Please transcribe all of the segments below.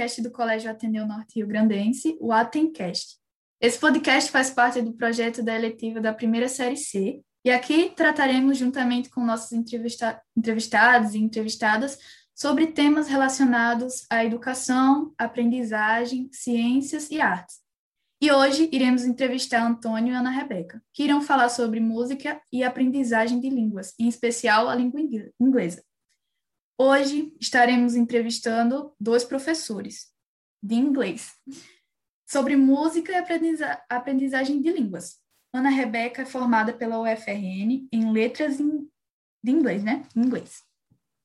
podcast do Colégio Ateneu Norte Rio Grandense, o Atencast. Esse podcast faz parte do projeto da eletiva da primeira série C, e aqui trataremos, juntamente com nossos entrevista entrevistados e entrevistadas, sobre temas relacionados à educação, aprendizagem, ciências e artes. E hoje iremos entrevistar Antônio e Ana Rebeca, que irão falar sobre música e aprendizagem de línguas, em especial a língua inglesa. Hoje estaremos entrevistando dois professores de inglês sobre música e aprendizagem de línguas. Ana Rebeca é formada pela UFRN em letras de inglês, né? Inglês.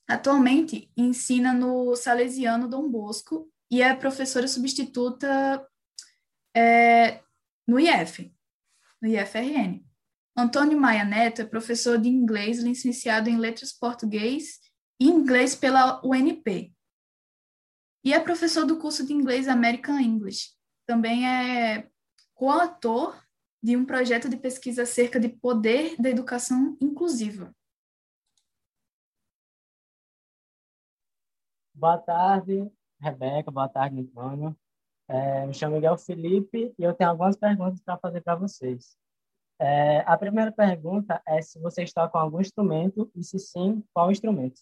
Atualmente ensina no Salesiano Dom Bosco e é professora substituta é, no IF, no IFRN. Antônio Maia Neto é professor de inglês, licenciado em letras português e inglês pela UNP. E é professor do curso de inglês American English. Também é coautor de um projeto de pesquisa acerca de poder da educação inclusiva. Boa tarde, Rebeca. Boa tarde, Antônio. É, me chamo Miguel Felipe e eu tenho algumas perguntas para fazer para vocês. É, a primeira pergunta é se vocês tocam algum instrumento e, se sim, qual instrumento?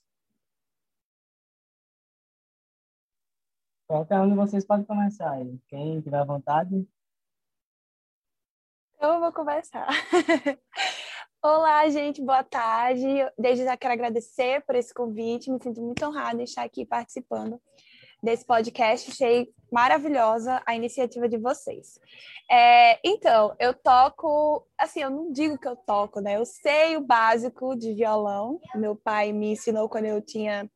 Qualquer um de vocês pode começar aí. Quem tiver vontade. Eu vou começar. Olá, gente, boa tarde. Desde já quero agradecer por esse convite, me sinto muito honrada em estar aqui participando desse podcast. Achei maravilhosa a iniciativa de vocês. É, então, eu toco, assim, eu não digo que eu toco, né? Eu sei o básico de violão. Meu pai me ensinou quando eu tinha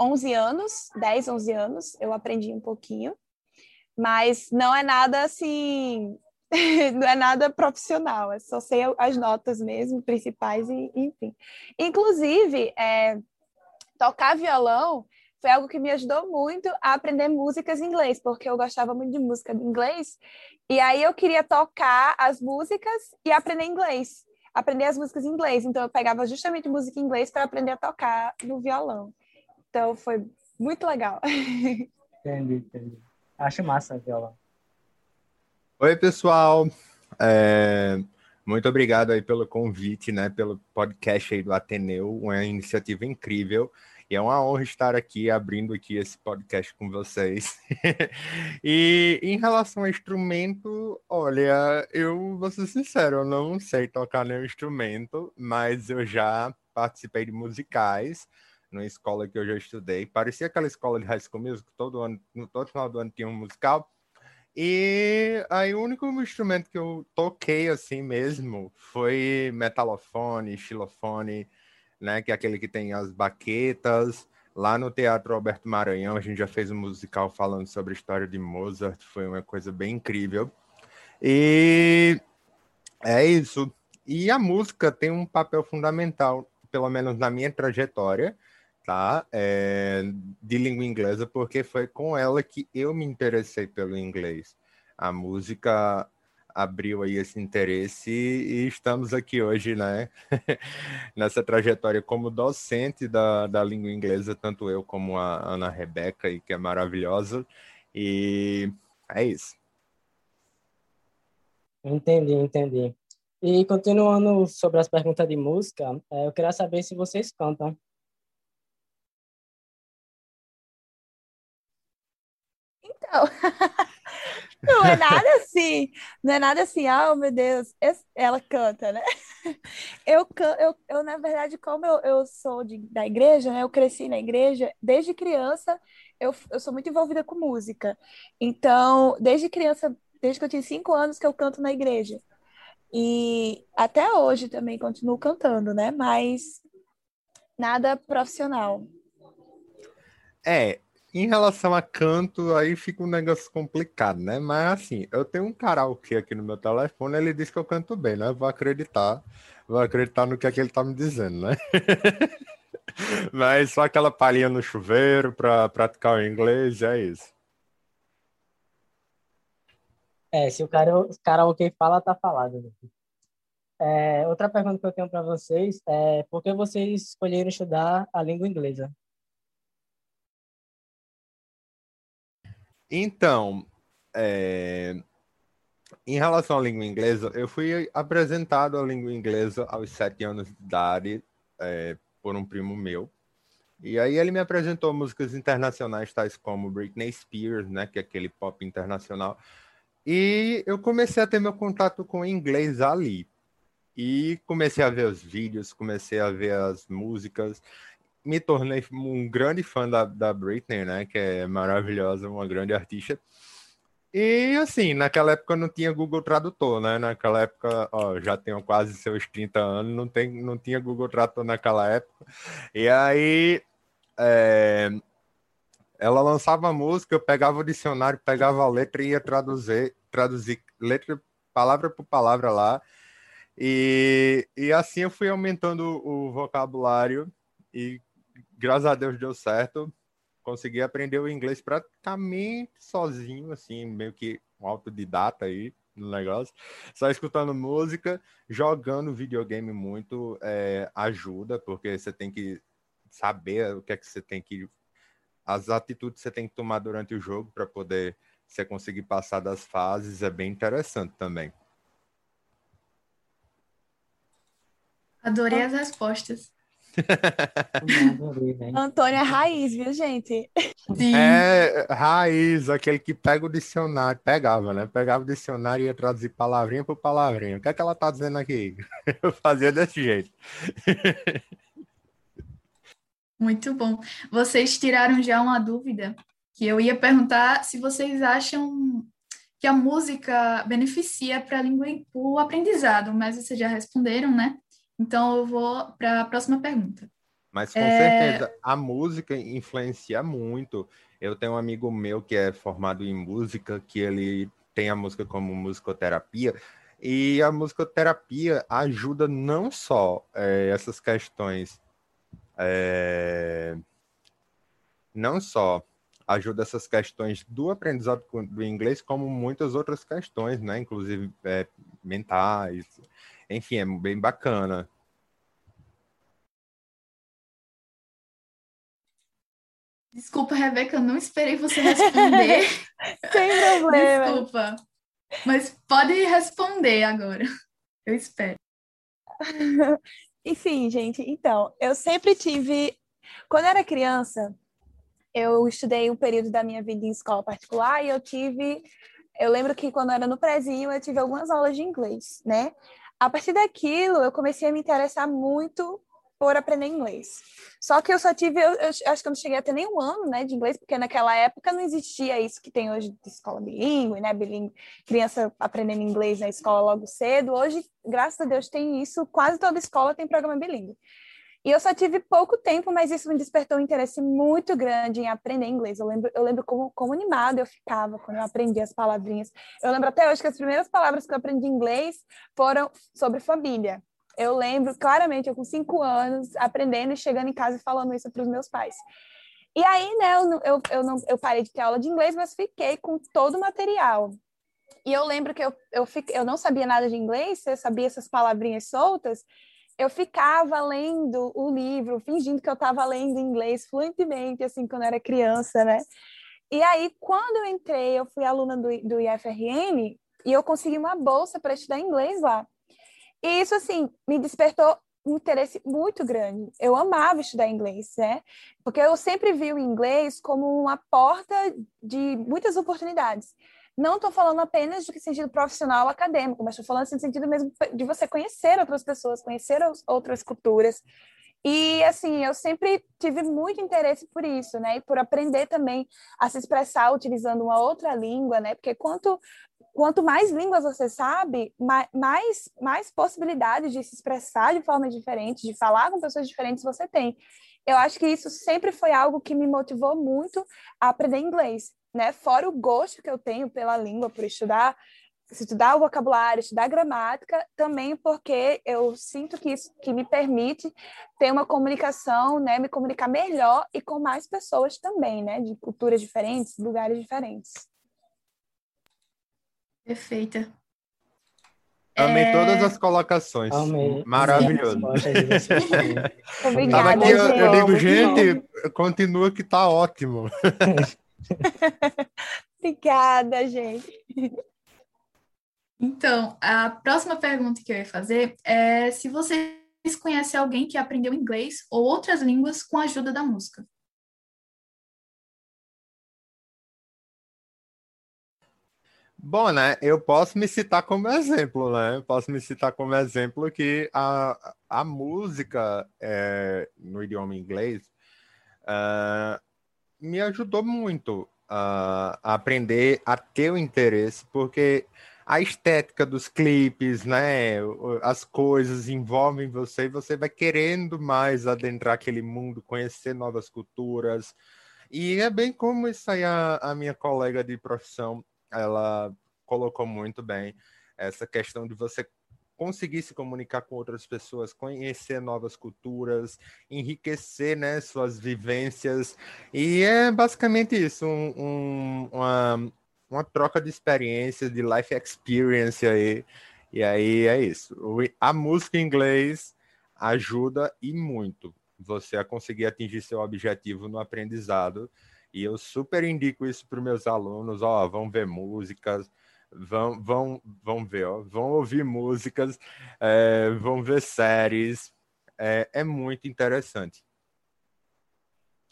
11 anos, 10, 11 anos, eu aprendi um pouquinho, mas não é nada assim não é nada profissional, é só sei as notas mesmo, principais, e, enfim. Inclusive, é, tocar violão foi algo que me ajudou muito a aprender músicas em inglês, porque eu gostava muito de música em inglês, e aí eu queria tocar as músicas e aprender inglês, aprender as músicas em inglês. Então eu pegava justamente música em inglês para aprender a tocar no violão. Então foi muito legal. Entendi, entendi. Acho massa violão. Oi, pessoal. É, muito obrigado aí pelo convite, né? Pelo podcast aí do Ateneu, uma iniciativa incrível. E é uma honra estar aqui abrindo aqui esse podcast com vocês. e em relação ao instrumento, olha, eu vou ser sincero, eu não sei tocar nenhum instrumento, mas eu já participei de musicais na escola que eu já estudei. Parecia aquela escola de high school music, todo ano, todo final do ano tinha um musical. E aí o único instrumento que eu toquei assim mesmo foi metalofone, xilofone, né, que é aquele que tem as baquetas. Lá no Teatro Alberto Maranhão, a gente já fez um musical falando sobre a história de Mozart, foi uma coisa bem incrível. E é isso. E a música tem um papel fundamental, pelo menos na minha trajetória, tá? É, de língua inglesa, porque foi com ela que eu me interessei pelo inglês. A música abriu aí esse interesse e estamos aqui hoje, né? Nessa trajetória como docente da, da língua inglesa, tanto eu como a Ana Rebeca, que é maravilhosa. E é isso. Entendi, entendi. E continuando sobre as perguntas de música, é, eu queria saber se vocês cantam. Não. Não é nada assim, não é nada assim, ah, oh, meu Deus, ela canta, né? Eu, eu, eu na verdade, como eu, eu sou de, da igreja, né? Eu cresci na igreja, desde criança eu, eu sou muito envolvida com música. Então, desde criança, desde que eu tinha cinco anos que eu canto na igreja. E até hoje também continuo cantando, né? Mas nada profissional. É, em relação a canto, aí fica um negócio complicado, né? Mas assim, eu tenho um karaokê aqui no meu telefone, ele diz que eu canto bem, né? Vou acreditar, vou acreditar no que, é que ele tá me dizendo, né? Mas só aquela palhinha no chuveiro para praticar o inglês, é isso. É, se o karaokê fala, tá falado. É, outra pergunta que eu tenho para vocês é por que vocês escolheram estudar a língua inglesa? Então, é, em relação à língua inglesa, eu fui apresentado à língua inglesa aos sete anos de idade é, por um primo meu. E aí ele me apresentou músicas internacionais tais como Britney Spears, né, que é aquele pop internacional. E eu comecei a ter meu contato com o inglês ali. E comecei a ver os vídeos, comecei a ver as músicas. Me tornei um grande fã da, da Britney, né, que é maravilhosa, uma grande artista. E assim, naquela época não tinha Google Tradutor, né? Naquela época, ó, já tenho quase seus 30 anos, não, tem, não tinha Google Tradutor naquela época. E aí é, ela lançava a música, eu pegava o dicionário, pegava a letra e ia traduzir, traduzir letra, palavra por palavra lá. E, e assim eu fui aumentando o vocabulário e graças a Deus deu certo consegui aprender o inglês praticamente sozinho, assim, meio que um autodidata aí no negócio. Só escutando música, jogando videogame muito é, ajuda, porque você tem que saber o que é que você tem que. As atitudes que você tem que tomar durante o jogo para poder você conseguir passar das fases é bem interessante também. Adorei as respostas. Antônio é raiz, viu, gente? Sim. É raiz, aquele que pega o dicionário, pegava, né? Pegava o dicionário e ia traduzir palavrinha por palavrinha. O que é que ela tá dizendo aqui? Eu fazia desse jeito. Muito bom. Vocês tiraram já uma dúvida que eu ia perguntar se vocês acham que a música beneficia para o aprendizado, mas vocês já responderam, né? Então, eu vou para a próxima pergunta. Mas com é... certeza, a música influencia muito. Eu tenho um amigo meu que é formado em música, que ele tem a música como musicoterapia, e a musicoterapia ajuda não só é, essas questões, é, não só ajuda essas questões do aprendizado do inglês, como muitas outras questões, né? Inclusive é, mentais, enfim, é bem bacana. Desculpa, Rebeca, eu não esperei você responder. Sem problema. Desculpa. Mas pode responder agora. Eu espero. Enfim, gente, então, eu sempre tive. Quando eu era criança, eu estudei um período da minha vida em escola particular e eu tive. Eu lembro que quando eu era no prezinho, eu tive algumas aulas de inglês, né? A partir daquilo, eu comecei a me interessar muito por aprender inglês. Só que eu só tive, eu, eu, acho que eu não cheguei a ter nem um ano, né, de inglês, porque naquela época não existia isso que tem hoje de escola bilíngue, né, bilíngue, criança aprendendo inglês na escola logo cedo. Hoje, graças a Deus, tem isso, quase toda escola tem programa bilíngue. E eu só tive pouco tempo, mas isso me despertou um interesse muito grande em aprender inglês. Eu lembro, eu lembro como, como animada eu ficava quando eu aprendi as palavrinhas. Eu lembro até hoje que as primeiras palavras que eu aprendi em inglês foram sobre família. Eu lembro claramente, eu com cinco anos, aprendendo e chegando em casa e falando isso para os meus pais. E aí, né, eu, eu, eu, não, eu parei de ter aula de inglês, mas fiquei com todo o material. E eu lembro que eu, eu, fiquei, eu não sabia nada de inglês, eu sabia essas palavrinhas soltas, eu ficava lendo o livro, fingindo que eu estava lendo inglês fluentemente, assim, quando eu era criança, né? E aí, quando eu entrei, eu fui aluna do, do IFRN e eu consegui uma bolsa para estudar inglês lá. E isso, assim, me despertou um interesse muito grande. Eu amava estudar inglês, né? Porque eu sempre vi o inglês como uma porta de muitas oportunidades. Não estou falando apenas de sentido profissional acadêmico, mas estou falando assim, no sentido mesmo de você conhecer outras pessoas, conhecer outras culturas. E assim, eu sempre tive muito interesse por isso, né? E por aprender também a se expressar utilizando uma outra língua, né? Porque quanto quanto mais línguas você sabe, mais, mais possibilidades de se expressar de forma diferente, de falar com pessoas diferentes você tem. Eu acho que isso sempre foi algo que me motivou muito a aprender inglês né? Fora o gosto que eu tenho pela língua, por estudar, estudar o vocabulário, estudar gramática, também porque eu sinto que isso que me permite ter uma comunicação, né, me comunicar melhor e com mais pessoas também, né, de culturas diferentes, lugares diferentes. Perfeita. Amei é... todas as colocações. Amei. Maravilhoso. Obrigada, aqui, eu, eu digo, gente, continua que tá ótimo. Obrigada, gente. Então, a próxima pergunta que eu ia fazer é se vocês conhecem alguém que aprendeu inglês ou outras línguas com a ajuda da música. Bom, né? Eu posso me citar como exemplo, né? Eu posso me citar como exemplo que a, a música é, no idioma inglês uh, me ajudou muito uh, a aprender a ter o interesse, porque a estética dos clipes, né? As coisas envolvem você e você vai querendo mais adentrar aquele mundo, conhecer novas culturas. E é bem como isso aí a, a minha colega de profissão, ela colocou muito bem essa questão de você conseguir se comunicar com outras pessoas, conhecer novas culturas, enriquecer né, suas vivências. E é basicamente isso, um, um, uma, uma troca de experiências, de life experience aí. E aí é isso. A música em inglês ajuda e muito você a conseguir atingir seu objetivo no aprendizado. E eu super indico isso para os meus alunos, ó, vão ver músicas, vão, vão, vão ver, ó, vão ouvir músicas, é, vão ver séries, é, é muito interessante.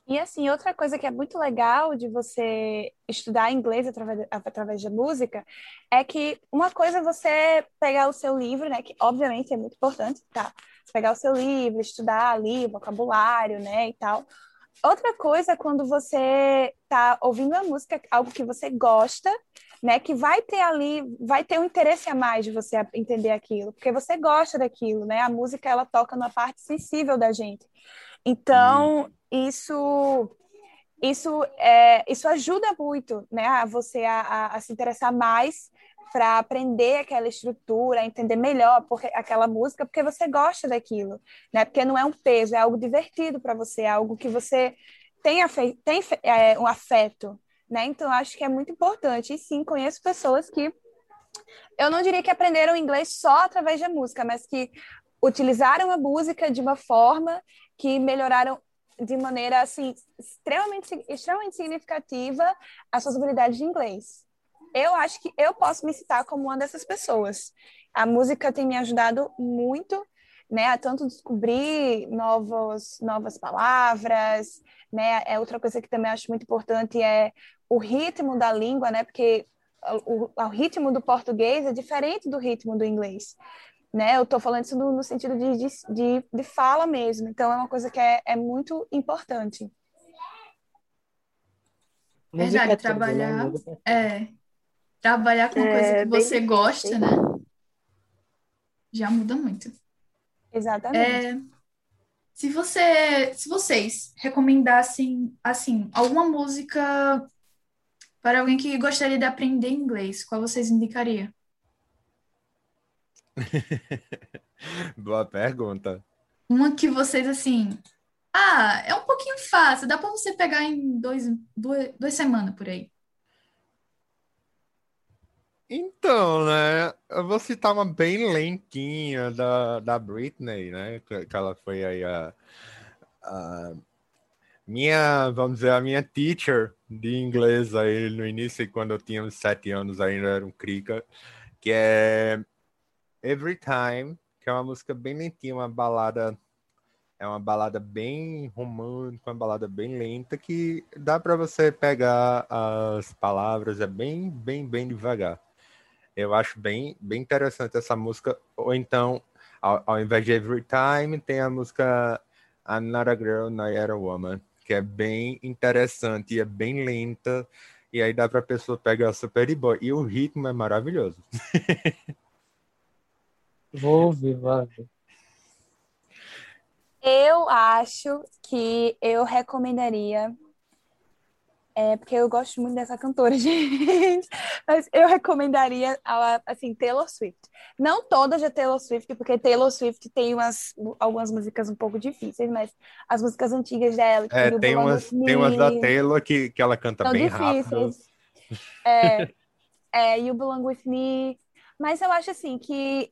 E assim, outra coisa que é muito legal de você estudar inglês através, através da música é que uma coisa é você pegar o seu livro, né, que obviamente é muito importante, tá? Pegar o seu livro, estudar ali, vocabulário, né, e tal. Outra coisa é quando você tá ouvindo a música, algo que você gosta, né, que vai ter ali, vai ter um interesse a mais de você entender aquilo, porque você gosta daquilo, né? A música ela toca na parte sensível da gente. Então, hum. isso isso é, isso ajuda muito, né, a você a, a, a se interessar mais para aprender aquela estrutura, entender melhor porque aquela música, porque você gosta daquilo, né? Porque não é um peso, é algo divertido para você, é algo que você tem, afe tem é, um afeto, né? Então, acho que é muito importante. E sim, conheço pessoas que eu não diria que aprenderam inglês só através da música, mas que utilizaram a música de uma forma que melhoraram de maneira assim extremamente extremamente significativa as suas habilidades de inglês. Eu acho que eu posso me citar como uma dessas pessoas. A música tem me ajudado muito, né, a tanto descobrir novos novas palavras, né? É outra coisa que também acho muito importante é o ritmo da língua, né? Porque o, o ritmo do português é diferente do ritmo do inglês. Né? Eu estou falando isso no, no sentido de, de, de, fala mesmo. Então, é uma coisa que é, é muito importante. Verdade, trabalhar, é, trabalhar com é, coisa que você gosta, né? Já muda muito. Exatamente. É, se você, se vocês recomendassem assim alguma música para alguém que gostaria de aprender inglês, qual vocês indicariam? Boa pergunta. Uma que vocês, assim, ah, é um pouquinho fácil, dá para você pegar em dois, duas, duas semanas por aí. Então, né, eu vou citar uma bem lentinha da, da Britney, né, que, ela foi aí a, a minha, vamos dizer, a minha teacher de inglês aí no início, quando eu tinha uns sete anos, ainda era um crica, que é Every Time, que é uma música bem lentinha, uma balada, é uma balada bem romântica, uma balada bem lenta, que dá para você pegar as palavras, é bem, bem, bem devagar. Eu acho bem, bem interessante essa música, ou então, ao, ao invés de Every Time, tem a música I'm Not a Girl, Not a Woman, que é bem interessante e é bem lenta. E aí dá para a pessoa pegar super de boa. E o ritmo é maravilhoso. Vou ouvir, vai. Eu acho que eu recomendaria é, porque eu gosto muito dessa cantora, gente. Mas eu recomendaria, assim, Taylor Swift. Não todas de Taylor Swift, porque Taylor Swift tem umas, algumas músicas um pouco difíceis, mas as músicas antigas dela... É, tem umas, tem umas da Taylor que, que ela canta bem difíceis. rápido. É, é, You Belong With Me. Mas eu acho, assim, que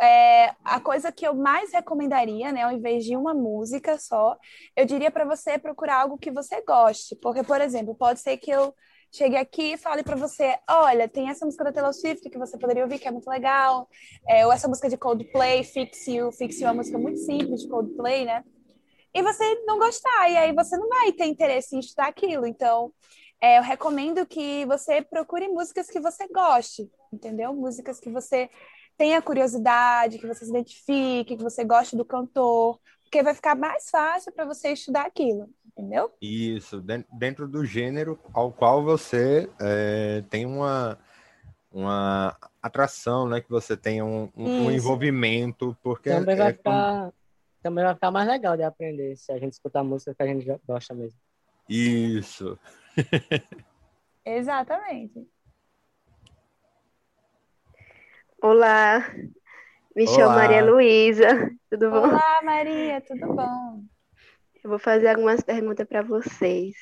é, a coisa que eu mais recomendaria, né, ao invés de uma música só, eu diria para você procurar algo que você goste, porque, por exemplo, pode ser que eu chegue aqui e fale para você, olha, tem essa música da Taylor Swift que você poderia ouvir, que é muito legal, é, ou essa música de Coldplay, Fix You, Fix You é uma música muito simples de Coldplay, né? E você não gostar, e aí você não vai ter interesse em estudar aquilo. Então, é, eu recomendo que você procure músicas que você goste, entendeu? Músicas que você tenha curiosidade, que você se identifique, que você goste do cantor, porque vai ficar mais fácil para você estudar aquilo, entendeu? Isso, dentro do gênero ao qual você é, tem uma, uma atração, né? Que você tenha um, um envolvimento, porque também vai é ficar também vai ficar mais legal de aprender se a gente escutar música que a gente gosta mesmo. Isso. Exatamente. Olá, me Olá. chamo Maria Luísa, tudo bom? Olá, Maria, tudo bom? Eu vou fazer algumas perguntas para vocês.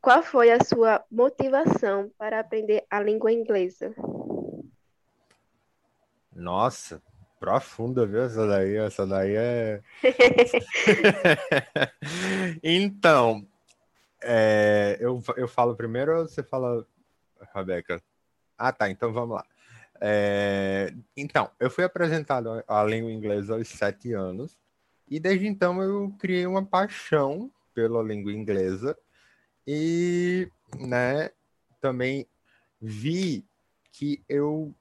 Qual foi a sua motivação para aprender a língua inglesa? Nossa, profunda, viu? Essa daí, essa daí é. então, é, eu, eu falo primeiro ou você fala, Rebeca? Ah, tá, então vamos lá. É, então, eu fui apresentado à língua inglesa aos sete anos e desde então eu criei uma paixão pela língua inglesa e, né, também vi que eu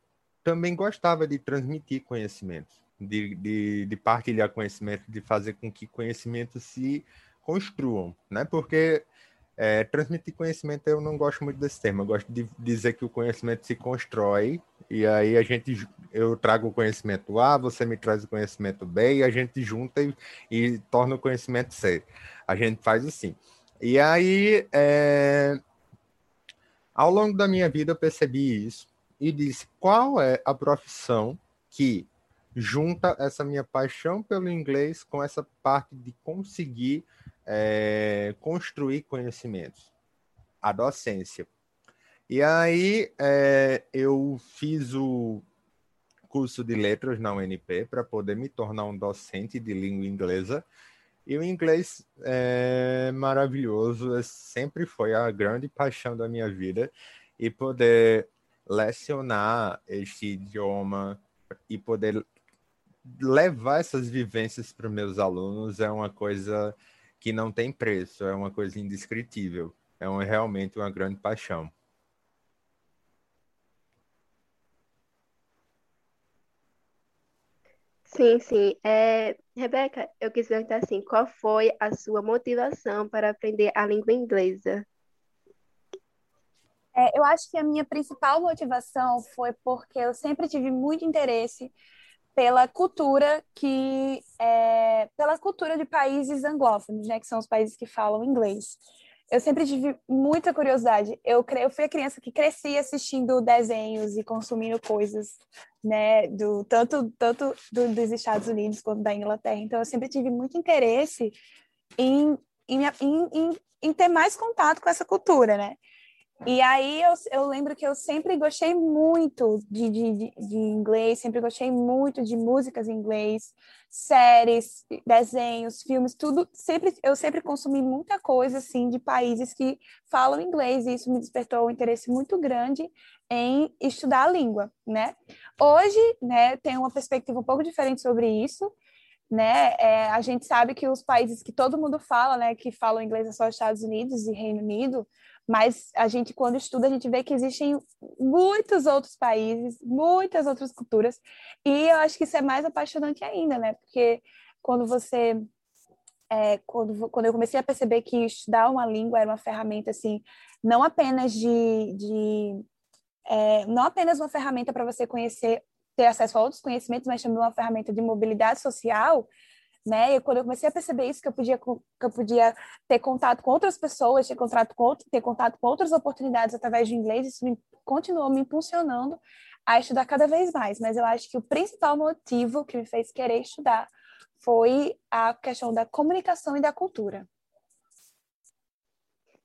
também gostava de transmitir conhecimento, de, de, de partilhar conhecimento, de fazer com que conhecimentos se construam, né? Porque é, transmitir conhecimento, eu não gosto muito desse termo. Eu gosto de dizer que o conhecimento se constrói e aí a gente, eu trago o conhecimento A, você me traz o conhecimento B e a gente junta e, e torna o conhecimento C. A gente faz assim. E aí, é, ao longo da minha vida, eu percebi isso e disse qual é a profissão que junta essa minha paixão pelo inglês com essa parte de conseguir é, construir conhecimentos, a docência. E aí é, eu fiz o curso de letras na UNP para poder me tornar um docente de língua inglesa. E o inglês é maravilhoso, sempre foi a grande paixão da minha vida. E poder lecionar este idioma e poder levar essas vivências para meus alunos é uma coisa que não tem preço, é uma coisa indescritível. É uma, realmente uma grande paixão. Sim, sim. É, Rebeca, eu quis perguntar assim, qual foi a sua motivação para aprender a língua inglesa? É, eu acho que a minha principal motivação foi porque eu sempre tive muito interesse pela cultura que é, pela cultura de países anglófonos, né, que são os países que falam inglês. Eu sempre tive muita curiosidade. Eu, eu fui a criança que cresci assistindo desenhos e consumindo coisas, né, do tanto tanto do, dos Estados Unidos quanto da Inglaterra. Então eu sempre tive muito interesse em, em, em, em ter mais contato com essa cultura, né? E aí eu, eu lembro que eu sempre gostei muito de, de, de, inglês, sempre gostei muito de músicas em inglês, séries, desenhos, filmes, tudo. Sempre eu sempre consumi muita coisa assim de países que falam inglês e isso me despertou um interesse muito grande em estudar a língua, né? Hoje, né, tem uma perspectiva um pouco diferente sobre isso. Né? É, a gente sabe que os países que todo mundo fala, né, que falam inglês é só Estados Unidos e Reino Unido, mas a gente, quando estuda, a gente vê que existem muitos outros países, muitas outras culturas, e eu acho que isso é mais apaixonante ainda, né? Porque quando você. É, quando, quando eu comecei a perceber que estudar uma língua era uma ferramenta, assim, não apenas de. de é, não apenas uma ferramenta para você conhecer, ter acesso a outros conhecimentos, mas também uma ferramenta de mobilidade social, né? E quando eu comecei a perceber isso, que eu podia, que eu podia ter contato com outras pessoas, ter contato com, ter contato com outras oportunidades através do inglês, isso me, continuou me impulsionando a estudar cada vez mais. Mas eu acho que o principal motivo que me fez querer estudar foi a questão da comunicação e da cultura.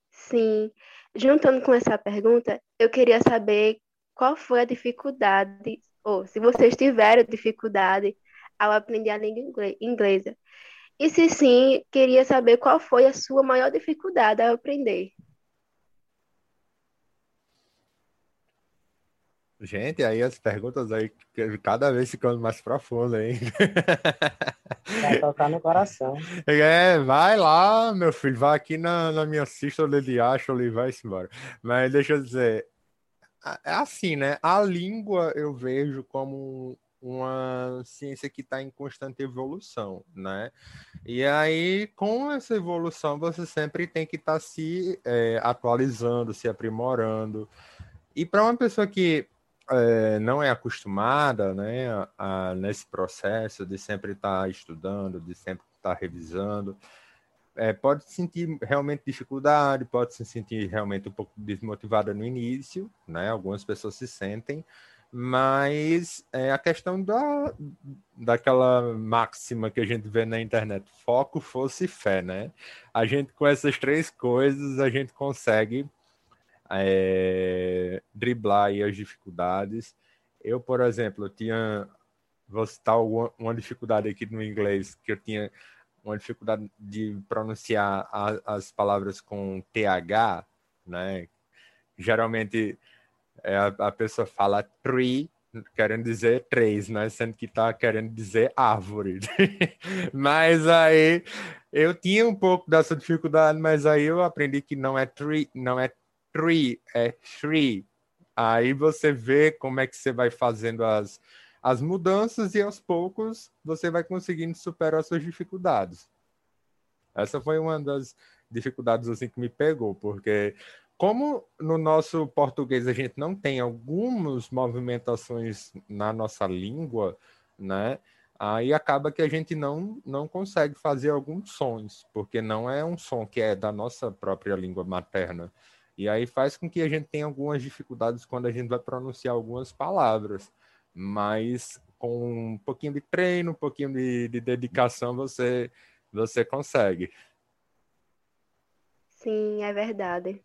Sim. Juntando com essa pergunta, eu queria saber qual foi a dificuldade, ou se vocês tiveram dificuldade ao aprender a língua inglesa? E se sim, queria saber qual foi a sua maior dificuldade ao aprender. Gente, aí as perguntas aí cada vez ficando mais profundas, hein? Vai tocar no coração. É, vai lá, meu filho, vai aqui na, na minha cista de Ashley e vai embora. Mas deixa eu dizer, é assim, né? A língua eu vejo como uma ciência que está em constante evolução, né? E aí, com essa evolução, você sempre tem que estar tá se é, atualizando, se aprimorando. E para uma pessoa que é, não é acostumada, né, a, nesse processo de sempre estar tá estudando, de sempre estar tá revisando, é, pode sentir realmente dificuldade, pode se sentir realmente um pouco desmotivada no início, né? Algumas pessoas se sentem, mas é a questão da, daquela máxima que a gente vê na internet, foco, fosse fé, né? A gente, com essas três coisas, a gente consegue é, driblar as dificuldades. Eu, por exemplo, eu tinha, vou citar uma, uma dificuldade aqui no inglês, que eu tinha uma dificuldade de pronunciar a, as palavras com TH, né? Geralmente é, a, a, pessoa fala tree, querendo dizer três, né? Sendo que está querendo dizer árvore. mas aí eu tinha um pouco dessa dificuldade, mas aí eu aprendi que não é tree, não é tree, é tree. Aí você vê como é que você vai fazendo as, as mudanças e aos poucos você vai conseguindo superar suas dificuldades. Essa foi uma das dificuldades assim que me pegou, porque como no nosso português a gente não tem algumas movimentações na nossa língua, né? Aí acaba que a gente não, não consegue fazer alguns sons, porque não é um som que é da nossa própria língua materna. E aí faz com que a gente tenha algumas dificuldades quando a gente vai pronunciar algumas palavras. Mas com um pouquinho de treino, um pouquinho de, de dedicação, você, você consegue. Sim, é verdade.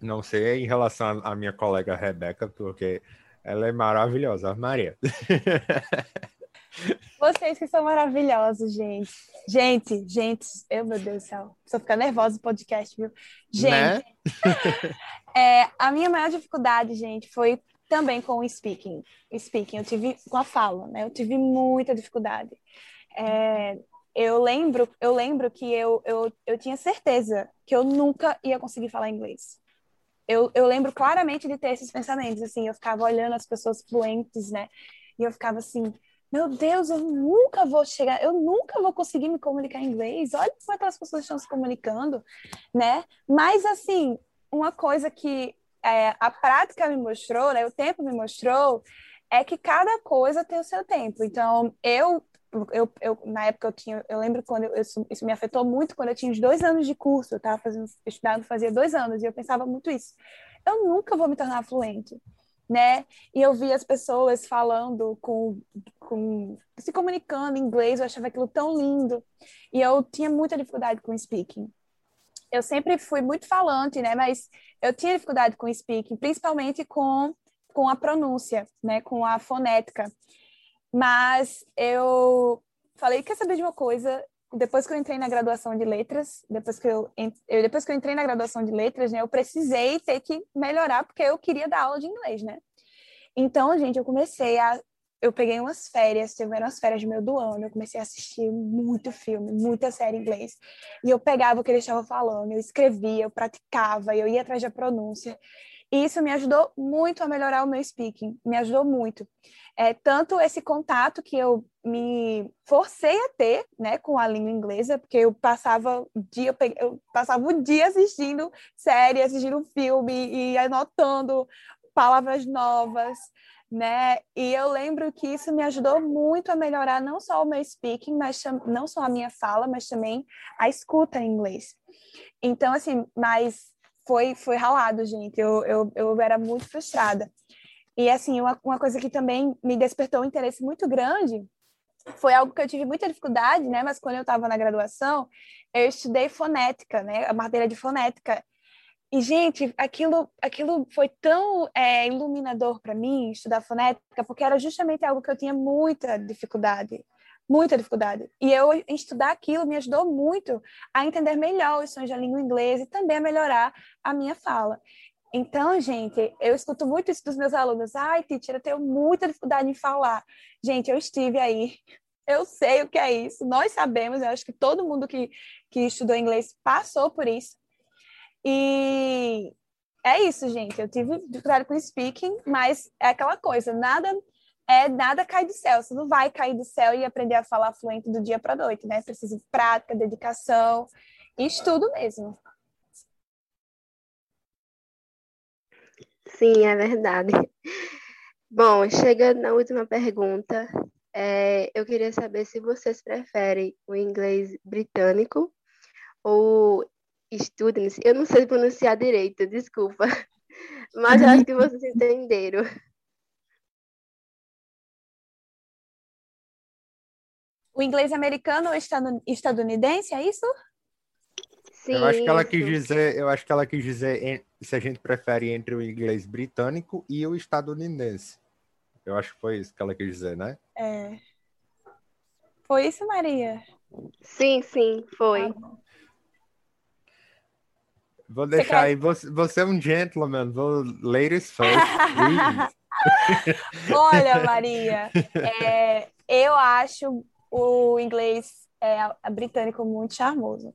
Não sei em relação à minha colega Rebeca, porque ela é maravilhosa, Maria. Vocês que são maravilhosos, gente. Gente, gente, eu, meu Deus do céu, só ficar nervosa no podcast, viu? Gente, né? é, a minha maior dificuldade, gente, foi também com o speaking. Speaking, eu tive com a fala, né? Eu tive muita dificuldade. É, eu lembro, eu lembro que eu, eu, eu tinha certeza que eu nunca ia conseguir falar inglês eu, eu lembro claramente de ter esses pensamentos, assim, eu ficava olhando as pessoas fluentes, né? E eu ficava assim, meu Deus, eu nunca vou chegar, eu nunca vou conseguir me comunicar em inglês. Olha como aquelas pessoas estão se comunicando, né? Mas, assim, uma coisa que é, a prática me mostrou, né? O tempo me mostrou, é que cada coisa tem o seu tempo. Então, eu eu, eu, na época eu tinha, eu lembro quando eu, isso, isso, me afetou muito quando eu tinha uns dois anos de curso, eu estava fazendo, estudando fazia dois anos, e eu pensava muito isso. Eu nunca vou me tornar fluente, né? E eu via as pessoas falando com, com se comunicando em inglês, eu achava aquilo tão lindo, e eu tinha muita dificuldade com speaking. Eu sempre fui muito falante, né? Mas eu tinha dificuldade com speaking, principalmente com com a pronúncia, né? Com a fonética. Mas eu falei, quer saber de uma coisa? Depois que eu entrei na graduação de letras, depois que eu, eu depois que eu entrei na graduação de letras, né, eu precisei ter que melhorar porque eu queria dar aula de inglês, né? Então, gente, eu comecei a eu peguei umas férias, tiveram as férias de meio do ano, eu comecei a assistir muito filme, muita série em inglês. E eu pegava o que eles estavam falando, eu escrevia, eu praticava, eu ia atrás da pronúncia. E isso me ajudou muito a melhorar o meu speaking, me ajudou muito. É, tanto esse contato que eu me forcei a ter né, com a língua inglesa, porque eu passava o dia, eu passava o dia assistindo série, assistindo filme e anotando palavras novas, né? E eu lembro que isso me ajudou muito a melhorar não só o meu speaking, mas não só a minha fala, mas também a escuta em inglês. Então, assim, mas foi, foi ralado, gente. Eu, eu, eu era muito frustrada. E, assim, uma, uma coisa que também me despertou um interesse muito grande foi algo que eu tive muita dificuldade, né? Mas quando eu estava na graduação, eu estudei fonética, né? A matéria de fonética. E, gente, aquilo, aquilo foi tão é, iluminador para mim, estudar fonética, porque era justamente algo que eu tinha muita dificuldade muita dificuldade. E eu estudar aquilo me ajudou muito a entender melhor os sons da língua inglesa e também a melhorar a minha fala. Então, gente, eu escuto muito isso dos meus alunos. Ai, teacher, eu tenho muita dificuldade em falar. Gente, eu estive aí. Eu sei o que é isso. Nós sabemos, eu acho que todo mundo que, que estudou inglês passou por isso. E é isso, gente. Eu tive dificuldade com speaking, mas é aquela coisa, nada é nada cai do céu. Você não vai cair do céu e aprender a falar fluente do dia para noite, né? Precisa de prática, dedicação e estudo mesmo. Sim, é verdade. Bom, chegando na última pergunta, é, eu queria saber se vocês preferem o inglês britânico ou students. Eu não sei pronunciar direito, desculpa. Mas acho que vocês entenderam. O inglês americano ou estadunidense, é isso? Sim, eu acho que ela quis dizer, eu acho que ela quis dizer se a gente prefere entre o inglês britânico e o estadunidense. Eu acho que foi isso que ela quis dizer, né? É. Foi isso, Maria? Sim, sim, foi. Tá Vou deixar aí, você, você é um gentleman, vou ladies first, Olha, Maria, é, eu acho o inglês é, britânico muito charmoso.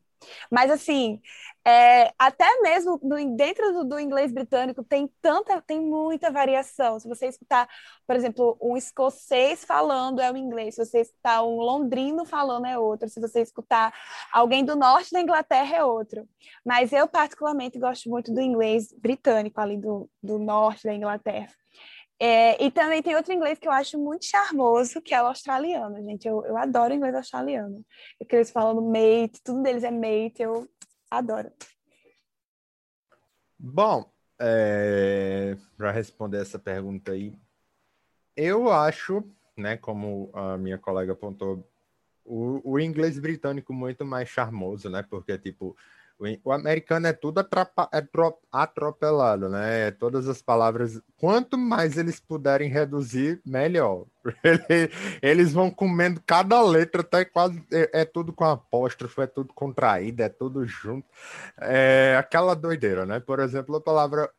Mas, assim, é, até mesmo dentro do, do, inglês britânico tem tanta, tem muita variação. Se você escutar, por exemplo, um escocês falando é um inglês, se você escutar um londrino falando é outro, se você escutar alguém do norte da Inglaterra é outro. Mas eu, particularmente, gosto muito do inglês britânico, ali do, do norte da Inglaterra. É, e também tem outro inglês que eu acho muito charmoso, que é o australiano, gente. Eu, eu adoro o inglês australiano. Que eles falam mate, tudo deles é mate, eu adoro. Bom, é, para responder essa pergunta aí, eu acho, né, como a minha colega apontou, o, o inglês britânico muito mais charmoso, né? Porque, tipo, o americano é tudo é atropelado, né? É todas as palavras. Quanto mais eles puderem reduzir, melhor. Eles vão comendo cada letra, até quase. É, é, tudo com apóstrofo, é tudo contraído, é tudo junto. É aquela doideira, né? Por exemplo, a palavra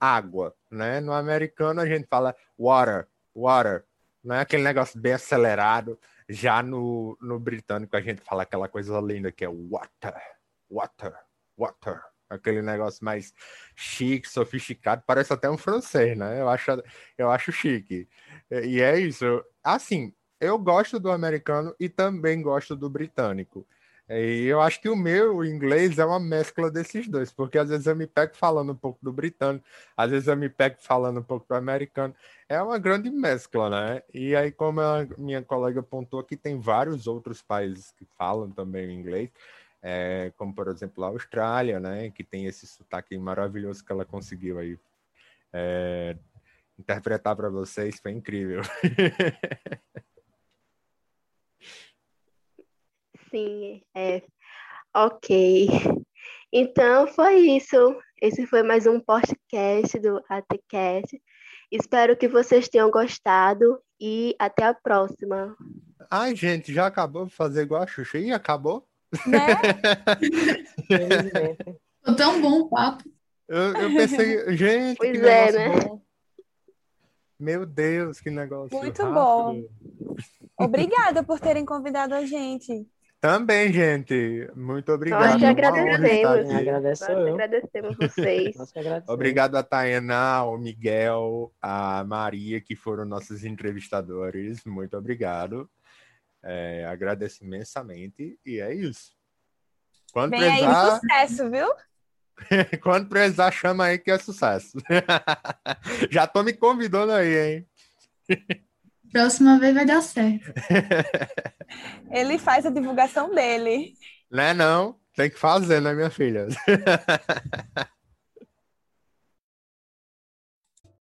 água, né? No americano a gente fala water, water, não é aquele negócio bem acelerado. Já no, no britânico a gente fala aquela coisa linda que é water water, water. Aquele negócio mais chique, sofisticado, parece até um francês, né? Eu acho, eu acho chique. E é isso. Assim, eu gosto do americano e também gosto do britânico. E eu acho que o meu inglês é uma mescla desses dois, porque às vezes eu me pego falando um pouco do britânico, às vezes eu me pego falando um pouco do americano. É uma grande mescla, né? E aí, como a minha colega apontou aqui, tem vários outros países que falam também inglês é, como por exemplo a Austrália, né, que tem esse sotaque maravilhoso que ela conseguiu aí é, interpretar para vocês, foi incrível. Sim, é. Ok. Então foi isso. Esse foi mais um podcast do ATCast. Espero que vocês tenham gostado e até a próxima. Ai, gente, já acabou de fazer igual a Xuxa e acabou? Né? Foi tão bom o papo. Eu, eu pensei, gente, pois que é, né? bom. Meu Deus, que negócio Muito rápido. bom. Obrigada por terem convidado a gente. Também, gente. Muito obrigado. Nós honra agradecemos. Nós eu. agradecemos vocês. Nós agradecemos. Obrigado a Tainá, ao Miguel, a Maria, que foram nossos entrevistadores. Muito obrigado. É, agradeço imensamente. E é isso. Quando Vem aí precisar, sucesso, viu? quando precisar, chama aí que é sucesso. Já tô me convidando aí, hein? Próxima vez vai dar certo. Ele faz a divulgação dele. Né não? Tem que fazer, né, minha filha?